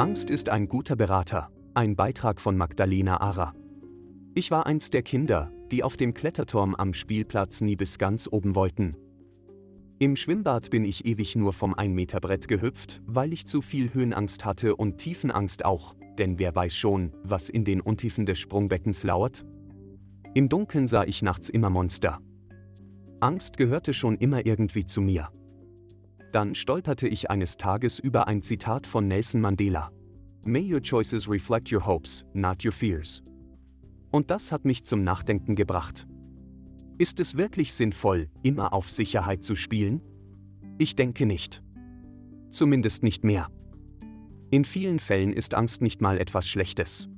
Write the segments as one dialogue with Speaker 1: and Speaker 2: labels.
Speaker 1: Angst ist ein guter Berater. Ein Beitrag von Magdalena Ara. Ich war eins der Kinder, die auf dem Kletterturm am Spielplatz nie bis ganz oben wollten. Im Schwimmbad bin ich ewig nur vom 1-Meter-Brett gehüpft, weil ich zu viel Höhenangst hatte und Tiefenangst auch, denn wer weiß schon, was in den Untiefen des Sprungbeckens lauert? Im Dunkeln sah ich nachts immer Monster. Angst gehörte schon immer irgendwie zu mir. Dann stolperte ich eines Tages über ein Zitat von Nelson Mandela. May your choices reflect your hopes, not your fears. Und das hat mich zum Nachdenken gebracht. Ist es wirklich sinnvoll, immer auf Sicherheit zu spielen? Ich denke nicht. Zumindest nicht mehr. In vielen Fällen ist Angst nicht mal etwas Schlechtes.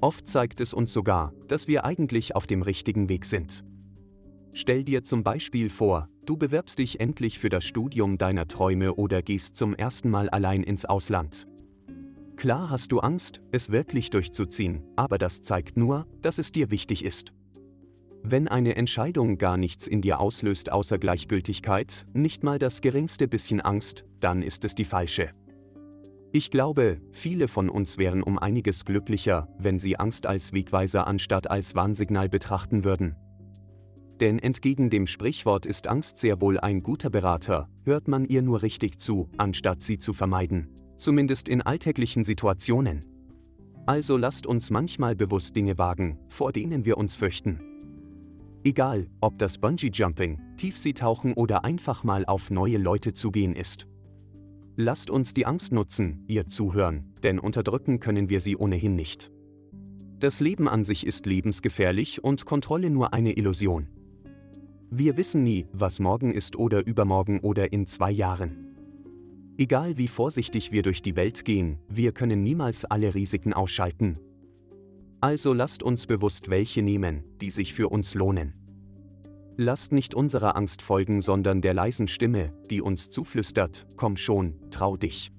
Speaker 1: Oft zeigt es uns sogar, dass wir eigentlich auf dem richtigen Weg sind. Stell dir zum Beispiel vor, du bewirbst dich endlich für das Studium deiner Träume oder gehst zum ersten Mal allein ins Ausland. Klar hast du Angst, es wirklich durchzuziehen, aber das zeigt nur, dass es dir wichtig ist. Wenn eine Entscheidung gar nichts in dir auslöst außer Gleichgültigkeit, nicht mal das geringste bisschen Angst, dann ist es die falsche. Ich glaube, viele von uns wären um einiges glücklicher, wenn sie Angst als Wegweiser anstatt als Warnsignal betrachten würden. Denn entgegen dem Sprichwort ist Angst sehr wohl ein guter Berater, hört man ihr nur richtig zu, anstatt sie zu vermeiden. Zumindest in alltäglichen Situationen. Also lasst uns manchmal bewusst Dinge wagen, vor denen wir uns fürchten. Egal, ob das Bungee-Jumping, Tiefseetauchen oder einfach mal auf neue Leute zugehen ist. Lasst uns die Angst nutzen, ihr zuhören, denn unterdrücken können wir sie ohnehin nicht. Das Leben an sich ist lebensgefährlich und Kontrolle nur eine Illusion. Wir wissen nie, was morgen ist oder übermorgen oder in zwei Jahren. Egal wie vorsichtig wir durch die Welt gehen, wir können niemals alle Risiken ausschalten. Also lasst uns bewusst welche nehmen, die sich für uns lohnen. Lasst nicht unserer Angst folgen, sondern der leisen Stimme, die uns zuflüstert, komm schon, trau dich.